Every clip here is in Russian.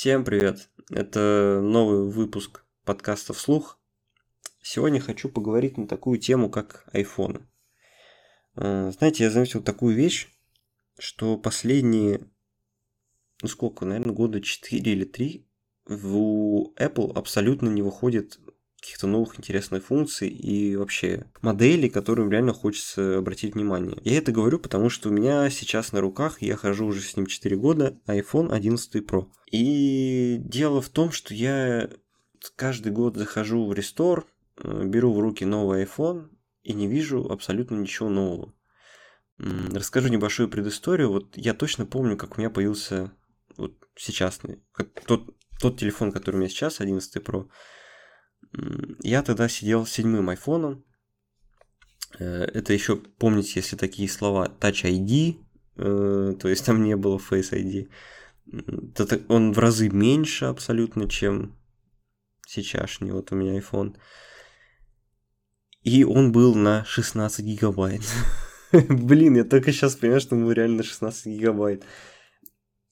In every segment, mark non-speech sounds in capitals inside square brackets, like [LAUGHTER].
Всем привет! Это новый выпуск подкаста «Вслух». Сегодня хочу поговорить на такую тему, как айфоны. Э, знаете, я заметил такую вещь, что последние, ну сколько, наверное, года 4 или 3 в Apple абсолютно не выходит каких-то новых интересных функций и вообще моделей, которым реально хочется обратить внимание. Я это говорю, потому что у меня сейчас на руках, я хожу уже с ним 4 года, iPhone 11 Pro. И дело в том, что я каждый год захожу в рестор, э, беру в руки новый iPhone и не вижу абсолютно ничего нового. Расскажу небольшую предысторию. Вот я точно помню, как у меня появился вот сейчас тот, тот телефон, который у меня сейчас, 11 Pro. Я тогда сидел с седьмым айфоном. Э, это еще, помните, если такие слова Touch ID, э, то есть там не было Face ID. Он в разы меньше абсолютно, чем сейчасшний. Вот у меня iPhone. И он был на 16 гигабайт. [LAUGHS] Блин, я только сейчас понимаю, что он реально на 16 гигабайт.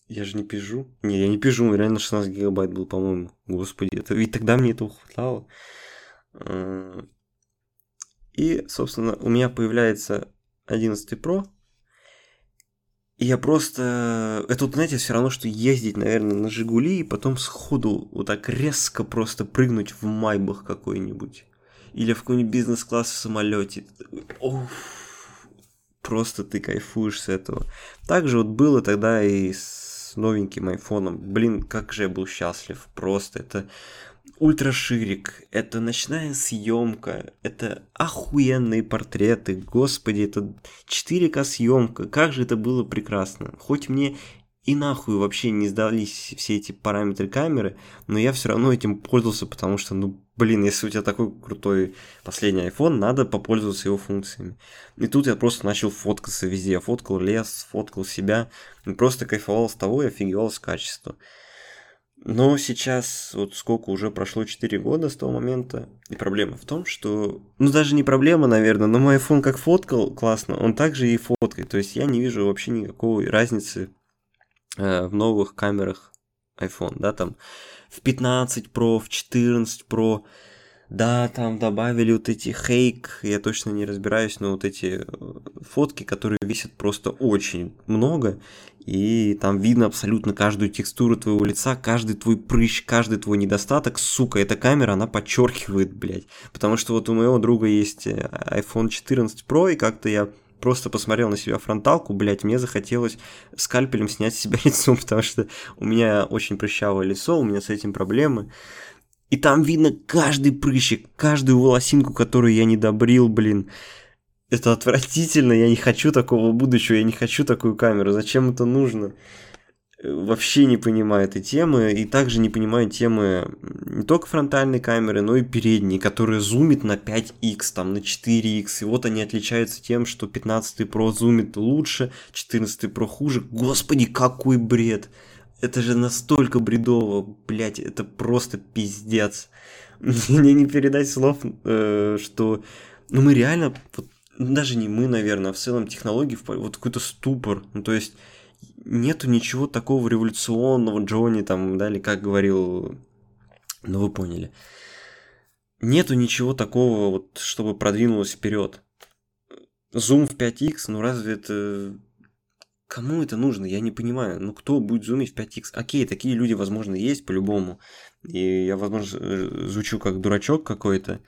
Я же не пижу. Не, я не пижу, реально 16 гигабайт был, по-моему. Господи, это, ведь тогда мне этого хватало. А, и, собственно, у меня появляется 11 Pro. И я просто... Это, вот, знаете, все равно, что ездить, наверное, на Жигули и потом сходу вот так резко просто прыгнуть в Майбах какой-нибудь. Или в какой-нибудь бизнес-класс в самолете. Просто ты кайфуешь с этого. Также вот было тогда и с новеньким айфоном. Блин, как же я был счастлив. Просто это ультраширик, это ночная съемка, это охуенные портреты, господи, это 4К съемка, как же это было прекрасно. Хоть мне и нахуй вообще не сдались все эти параметры камеры, но я все равно этим пользовался, потому что, ну, блин, если у тебя такой крутой последний iPhone, надо попользоваться его функциями. И тут я просто начал фоткаться везде. Я фоткал лес, фоткал себя, и просто кайфовал с того и офигевал с качества. Но сейчас, вот сколько уже прошло 4 года с того момента, и проблема в том, что, ну даже не проблема, наверное, но мой iPhone как фоткал классно, он также и фоткает, то есть я не вижу вообще никакой разницы в новых камерах iPhone, да, там в 15 Pro, в 14 Pro, да, там добавили вот эти хейк, я точно не разбираюсь, но вот эти э, фотки, которые висят просто очень много, и там видно абсолютно каждую текстуру твоего лица, каждый твой прыщ, каждый твой недостаток, сука, эта камера, она подчеркивает, блядь, потому что вот у моего друга есть э, iPhone 14 Pro, и как-то я просто посмотрел на себя фронталку, блядь, мне захотелось скальпелем снять с себя [LAUGHS] лицо, потому что у меня очень прыщавое лицо, у меня с этим проблемы. И там видно каждый прыщик, каждую волосинку, которую я не добрил, блин. Это отвратительно, я не хочу такого будущего, я не хочу такую камеру, зачем это нужно? Вообще не понимаю этой темы, и также не понимаю темы не только фронтальной камеры, но и передней, которая зумит на 5x, там на 4x, и вот они отличаются тем, что 15 Pro зумит лучше, 14 Pro хуже. Господи, какой бред! Это же настолько бредово, блять, это просто пиздец. [LAUGHS] Мне не передать слов, э, что... Ну мы реально, вот, даже не мы, наверное, а в целом технологии, вот какой-то ступор, ну то есть нету ничего такого революционного Джонни там, да, или как говорил, ну вы поняли. Нету ничего такого, вот, чтобы продвинулось вперед. Зум в 5x, ну разве это... Кому это нужно? Я не понимаю. Ну кто будет зумить в 5x? Окей, такие люди, возможно, есть по-любому. И я, возможно, звучу как дурачок какой-то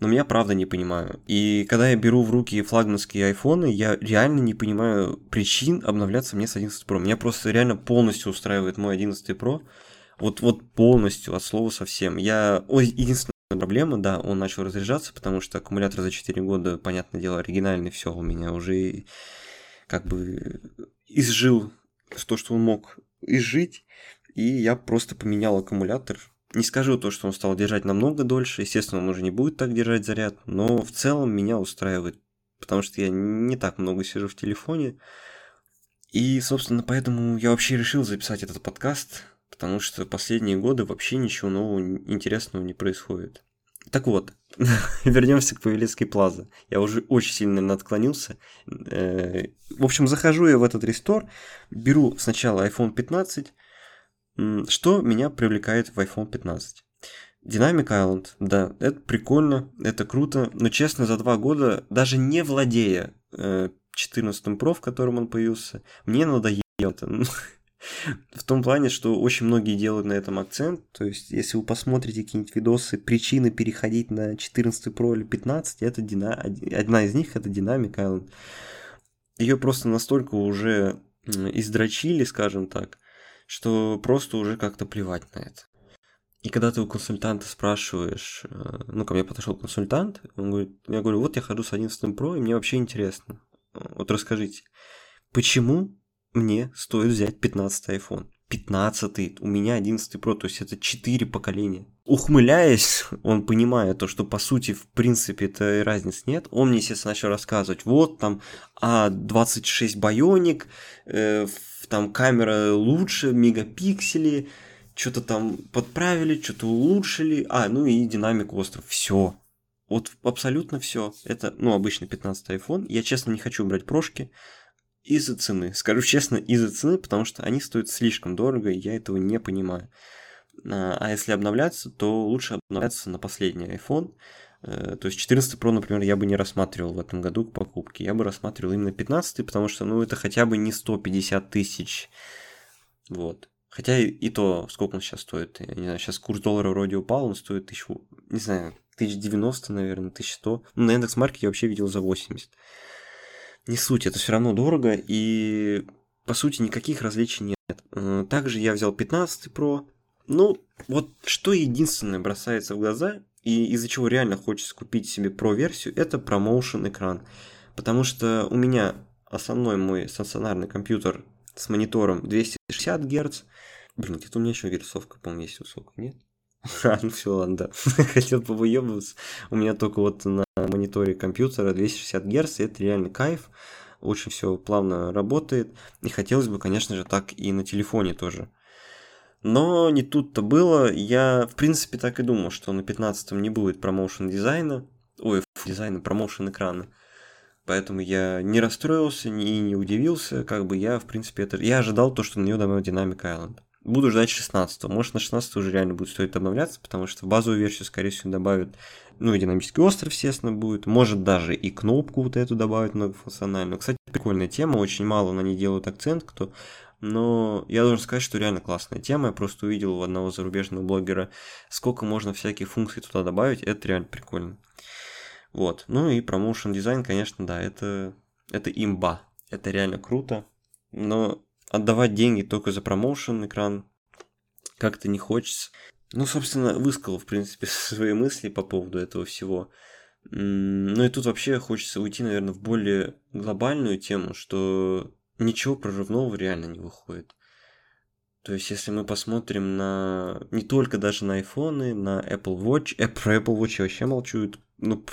но меня правда не понимаю. И когда я беру в руки флагманские айфоны, я реально не понимаю причин обновляться мне с 11 Pro. Меня просто реально полностью устраивает мой 11 Pro. Вот, вот полностью, от слова совсем. Я... Ой, единственная проблема, да, он начал разряжаться, потому что аккумулятор за 4 года, понятное дело, оригинальный, все у меня уже как бы изжил то, что он мог изжить, и я просто поменял аккумулятор, не скажу то, что он стал держать намного дольше, естественно, он уже не будет так держать заряд, но в целом меня устраивает, потому что я не так много сижу в телефоне. И, собственно, поэтому я вообще решил записать этот подкаст, потому что последние годы вообще ничего нового интересного не происходит. Так вот, [LAUGHS] вернемся к Павелецкой Плаза. Я уже очень сильно отклонился. Э, в общем, захожу я в этот рестор, беру сначала iPhone 15, Что меня привлекает в iPhone 15? Dynamic Island, да, это прикольно, это круто, но честно, за два года, даже не владея э, 14 Pro, в котором он появился, мне надоело это. [LAUGHS] В том плане, что очень многие делают на этом акцент. То есть, если вы посмотрите какие-нибудь видосы, причины переходить на 14 Pro или 15, это дина... одна из них это Island. Ее просто настолько уже издрочили, скажем так, что просто уже как-то плевать на это. И когда ты у консультанта спрашиваешь, э, ну, ко мне подошел консультант, он говорит, я говорю, вот я хожу с 11 Pro, и мне вообще интересно. Вот расскажите, почему мне стоит взять 15 iPhone? 15, у меня 11 Pro, то есть это 4 поколения. Ухмыляясь, он понимая то, что по сути, в принципе, это разницы нет, он мне, естественно, начал рассказывать, вот там А26 Bionic, э, там камера лучше, мегапиксели, что-то там подправили, что-то улучшили, а, ну и динамик остров, все. Вот абсолютно все. Это, ну, обычный 15 iPhone. Я, честно, не хочу брать прошки из-за цены. Скажу честно, из-за цены, потому что они стоят слишком дорого, и я этого не понимаю. А, а если обновляться, то лучше обновляться на последний iPhone. Э, то есть 14 Pro, например, я бы не рассматривал в этом году к покупке. Я бы рассматривал именно 15, потому что, ну, это хотя бы не 150 тысяч. Вот. Хотя и, то, сколько он сейчас стоит. Я не знаю, сейчас курс доллара вроде упал, он стоит тысячу, не знаю, 1090, наверное, 1100. Ну, на индекс-марке я вообще видел за 80. Не суть, это все равно дорого, и по сути никаких различий нет. Э, также я взял 15 Pro. Ну, вот что единственное бросается в глаза, и из-за чего реально хочется купить себе Pro-версию, это промоушен экран. Потому что у меня основной мой стационарный компьютер с монитором 260 Гц. Блин, где-то у меня еще герцовка, по-моему, есть высокая, нет? А, ну все, ладно, да. [LAUGHS] Хотел повыебываться. У меня только вот на мониторе компьютера 260 Гц, это реально кайф. Очень все плавно работает. И хотелось бы, конечно же, так и на телефоне тоже. Но не тут-то было. Я, в принципе, так и думал, что на 15-м не будет промоушен дизайна. Ой, дизайна, промоушен экрана. Поэтому я не расстроился и не удивился. Как бы я, в принципе, это... Я ожидал то, что на нее добавят Dynamic Island. Буду ждать 16 Может, на 16 уже реально будет стоить обновляться, потому что в базовую версию, скорее всего, добавят, ну, и динамический остров, естественно, будет. Может, даже и кнопку вот эту добавить многофункциональную. Кстати, прикольная тема, очень мало на ней делают акцент, кто но я должен сказать, что реально классная тема. Я просто увидел у одного зарубежного блогера, сколько можно всяких функций туда добавить. Это реально прикольно. Вот. Ну и промоушен дизайн, конечно, да, это, это имба. Это реально круто. Но отдавать деньги только за промоушен экран как-то не хочется. Ну, собственно, высказал, в принципе, [LAUGHS] свои мысли по поводу этого всего. Ну и тут вообще хочется уйти, наверное, в более глобальную тему, что ничего прорывного реально не выходит. То есть, если мы посмотрим на не только даже на айфоны, на Apple Watch, э, про Apple Watch я вообще молчу, ну,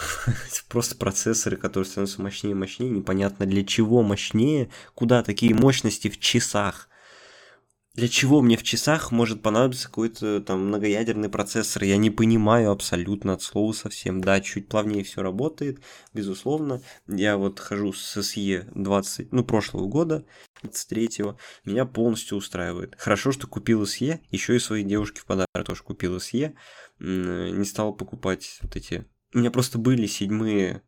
[LAUGHS] просто процессоры, которые становятся мощнее и мощнее, непонятно для чего мощнее, куда такие мощности в часах. Для чего мне в часах может понадобиться какой-то там многоядерный процессор? Я не понимаю абсолютно от слова совсем. Да, чуть плавнее все работает, безусловно. Я вот хожу с SE 20, ну, прошлого года, 23-го. Меня полностью устраивает. Хорошо, что купил SE, еще и своей девушке в подарок тоже купил SE. Не стал покупать вот эти у меня просто были седьмые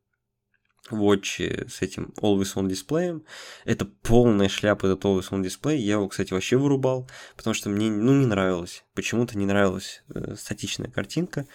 Watch с этим Always On дисплеем. Это полная шляпа, этот Always On дисплей. Я его, кстати, вообще вырубал, потому что мне, ну, не нравилось. Почему-то не нравилась э, статичная картинка.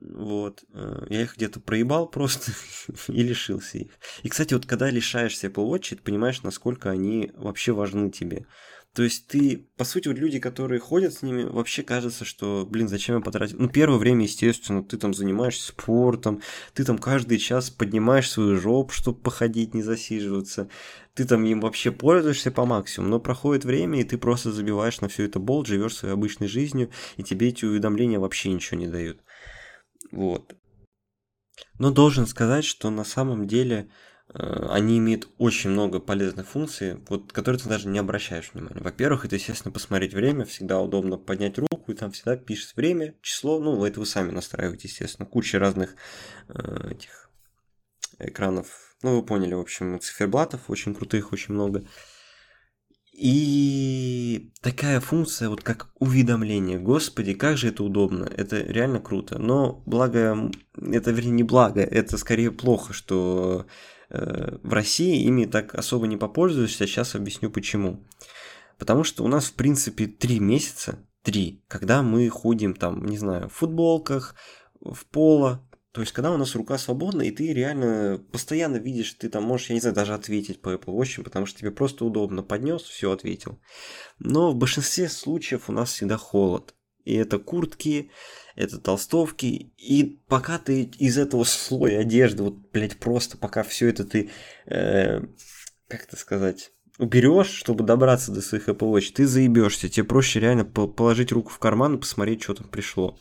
Вот. Э, я их где-то проебал просто [LAUGHS] и лишился их. И, кстати, вот когда лишаешься Apple Watch, ты понимаешь, насколько они вообще важны тебе. То есть ты, по сути, вот люди, которые ходят с ними, вообще кажется, что, блин, зачем я потратил? Ну, первое время, естественно, ты там занимаешься спортом, ты там каждый час поднимаешь свою жопу, чтобы походить, не засиживаться. Ты там им вообще пользуешься по максимуму, но проходит время, и ты просто забиваешь на все это болт, живешь своей обычной жизнью, и тебе эти уведомления вообще ничего не дают. Вот. Но должен сказать, что на самом деле они имеют очень много полезных функций, вот, которые ты даже не обращаешь внимания. Во-первых, это, естественно, посмотреть время, всегда удобно поднять руку, и там всегда пишет время, число, ну, это вы сами настраиваете, естественно, куча разных э, этих экранов, ну, вы поняли, в общем, циферблатов очень крутых, очень много. И такая функция, вот как уведомление. Господи, как же это удобно. Это реально круто. Но благо, это вернее не благо, это скорее плохо, что э, в России ими так особо не попользуешься. Сейчас объясню почему. Потому что у нас, в принципе, три месяца, три, когда мы ходим там, не знаю, в футболках, в поло, то есть, когда у нас рука свободна, и ты реально постоянно видишь, ты там можешь, я не знаю, даже ответить по Apple Watch, потому что тебе просто удобно поднес, все ответил. Но в большинстве случаев у нас всегда холод. И это куртки, это толстовки. И пока ты из этого слоя одежды, вот, блядь, просто пока все это ты, э, как это сказать, уберешь, чтобы добраться до своих Apple Watch, ты заебешься. Тебе проще реально положить руку в карман и посмотреть, что там пришло.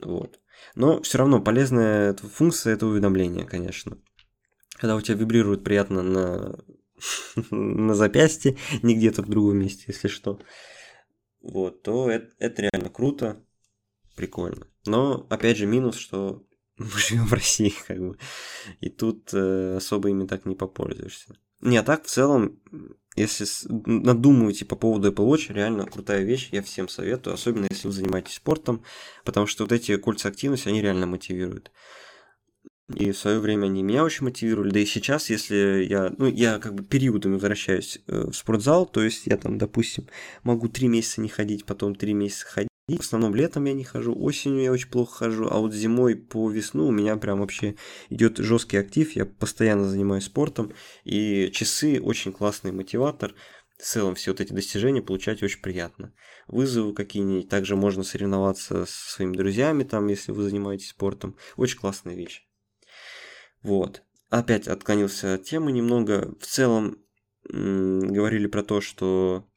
Вот. Но все равно полезная функция это уведомление, конечно. Когда у тебя вибрирует приятно на, [LAUGHS] на запястье, не где-то в другом месте, если что, вот, то это, это реально круто, прикольно. Но, опять же, минус, что мы [LAUGHS] живем в России, как бы, и тут э, особо ими так не попользуешься. Не, а так, в целом, если надумываете по поводу Apple Watch, реально крутая вещь, я всем советую, особенно если вы занимаетесь спортом, потому что вот эти кольца активности, они реально мотивируют. И в свое время они меня очень мотивировали, да и сейчас, если я, ну, я как бы периодами возвращаюсь э, в спортзал, то есть я там, допустим, могу три месяца не ходить, потом три месяца ходить, в основном летом я не хожу, осенью я очень плохо хожу, а вот зимой по весну у меня прям вообще идет жесткий актив, я постоянно занимаюсь спортом, и часы очень классный мотиватор, в целом все вот эти достижения получать очень приятно. Вызовы какие-нибудь, также можно соревноваться со своими друзьями, там, если вы занимаетесь спортом, очень классная вещь. Вот. Опять отклонился от темы немного. В целом м- говорили про то, что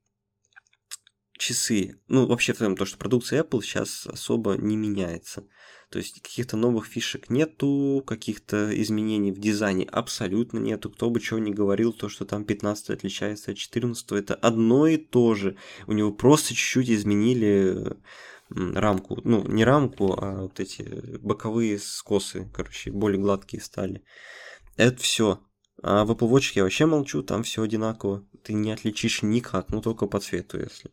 часы, ну вообще в целом то, что продукция Apple сейчас особо не меняется. То есть каких-то новых фишек нету, каких-то изменений в дизайне абсолютно нету. Кто бы чего ни говорил, то, что там 15 отличается от 14, это одно и то же. У него просто чуть-чуть изменили рамку. Ну, не рамку, а вот эти боковые скосы, короче, более гладкие стали. Это все. А в Apple Watch я вообще молчу, там все одинаково. Ты не отличишь никак, ну только по цвету, если.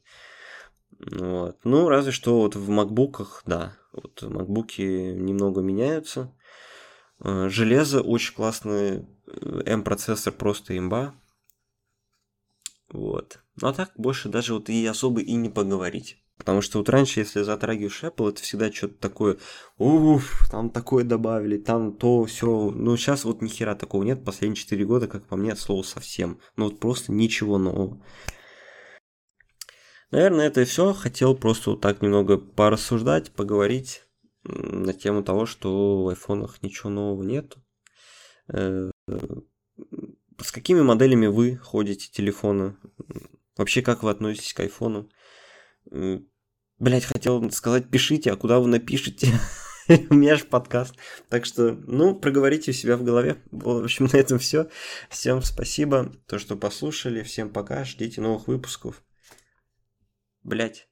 Вот. Ну, разве что вот в макбуках, да, вот макбуки немного меняются. Э, железо очень классное, M-процессор просто имба. Вот. Ну а так больше даже вот и особо и не поговорить. Потому что вот раньше, если затрагиваешь Apple, это всегда что-то такое, уф, там такое добавили, там то, все. Ну, сейчас вот ни хера такого нет, последние 4 года, как по мне, от слова совсем. Ну, вот просто ничего нового. Наверное, это и все. Хотел просто вот так немного порассуждать, поговорить на тему того, что в айфонах ничего нового нет. Э, с какими моделями вы ходите телефона? Вообще, как вы относитесь к айфону? Блять, хотел сказать, пишите, а куда вы напишете? [LAUGHS] У меня же подкаст. Так что, ну, проговорите у себя в голове. В общем, на этом все. Всем спасибо, то, что послушали. Всем пока. Ждите новых выпусков. Блять.